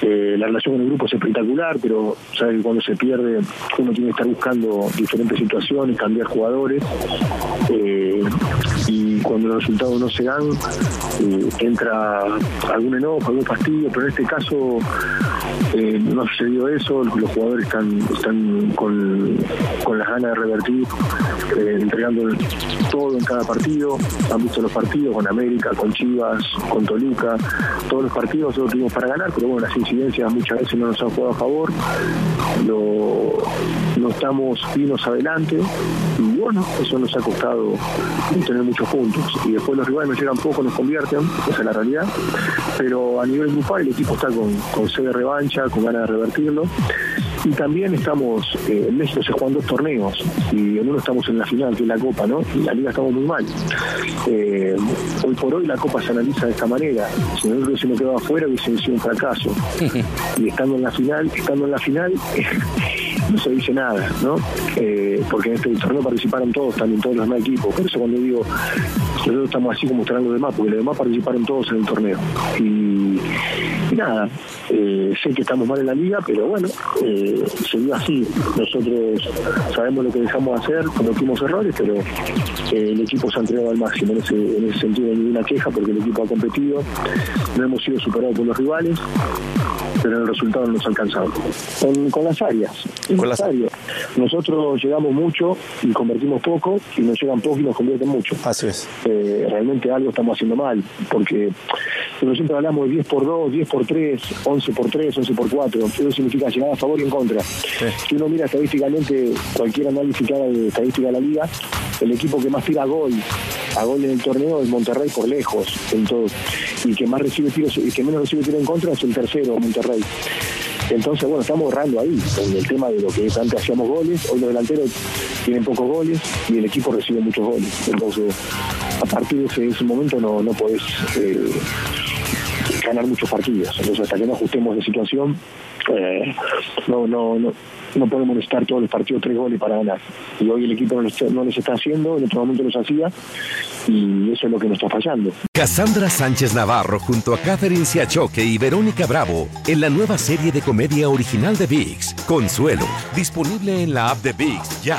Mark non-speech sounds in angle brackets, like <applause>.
Eh, la relación con el grupo es espectacular, pero ¿sabes? que cuando se pierde uno tiene que estar buscando diferentes situaciones, cambiar jugadores. eh, y cuando los resultados no se dan, eh, entra algún enojo, algún fastidio, pero en este caso no ha sucedido eso, los jugadores están, están con, con las ganas de revertir, eh, entregando todo en cada partido, han visto los partidos con América, con Chivas, con Toluca, todos los partidos nosotros tuvimos para ganar, pero bueno, las incidencias muchas veces no nos han jugado a favor, no estamos finos adelante. Y bueno, eso nos ha costado tener muchos puntos. Y después los rivales nos llegan poco, nos convierten, esa es la realidad, pero a nivel grupal el equipo está con, con sede de revancha, con ganas de revertirlo y también estamos, eh, en México se juegan dos torneos y en uno estamos en la final, que es la Copa, ¿no? Y la Liga estamos muy mal. Eh, hoy por hoy la Copa se analiza de esta manera. Si nosotros hubiésemos quedado afuera hubiese sido un fracaso. <laughs> Y estando en la final, estando en la final, <laughs> no se dice nada, ¿no? Eh, porque en este torneo participaron todos, también todos los demás equipos. Por eso cuando digo, nosotros estamos así como estarán los demás, porque los demás participaron todos en el torneo. Y, y nada, eh, sé que estamos mal en la liga, pero bueno, eh, se dio así. Nosotros sabemos lo que dejamos de hacer, cometimos errores, pero eh, el equipo se ha entregado al máximo. En ese, en ese sentido no hay ninguna queja porque el equipo ha competido, no hemos sido superados por los rivales, pero el resultado no nos ha alcanzado. Con, con las áreas, con las áreas. Nosotros llegamos mucho y convertimos poco, y nos llegan poco y nos convierten mucho. Así es. Eh, realmente algo estamos haciendo mal, porque nosotros siempre hablamos de 10 por 2, 10 por 3, 11 por 3, 11 por 4. Eso significa llegar a favor y en contra. Si uno mira estadísticamente cualquier análisis que haga de estadística de la liga, el equipo que más tira a gol, a gol en el torneo es Monterrey por lejos, en todo. Y que más recibe tiros, y que menos recibe tiro en contra es el tercero, Monterrey. Entonces, bueno, estamos errando ahí, en el tema de lo que antes hacíamos goles, hoy los delanteros tienen pocos goles y el equipo recibe muchos goles. Entonces, a partir de ese, ese momento no, no podés eh, ganar muchos partidos. Entonces, hasta que no ajustemos la situación, eh, no, no, no, no podemos necesitar todos los partidos tres goles para ganar. Y hoy el equipo no, lo está- no los está haciendo, en otro momento los hacía, y eso es lo que nos está fallando. Cassandra Sánchez Navarro junto a Catherine Siachoque y Verónica Bravo en la nueva serie de comedia original de VIX, Consuelo, disponible en la app de VIX ya.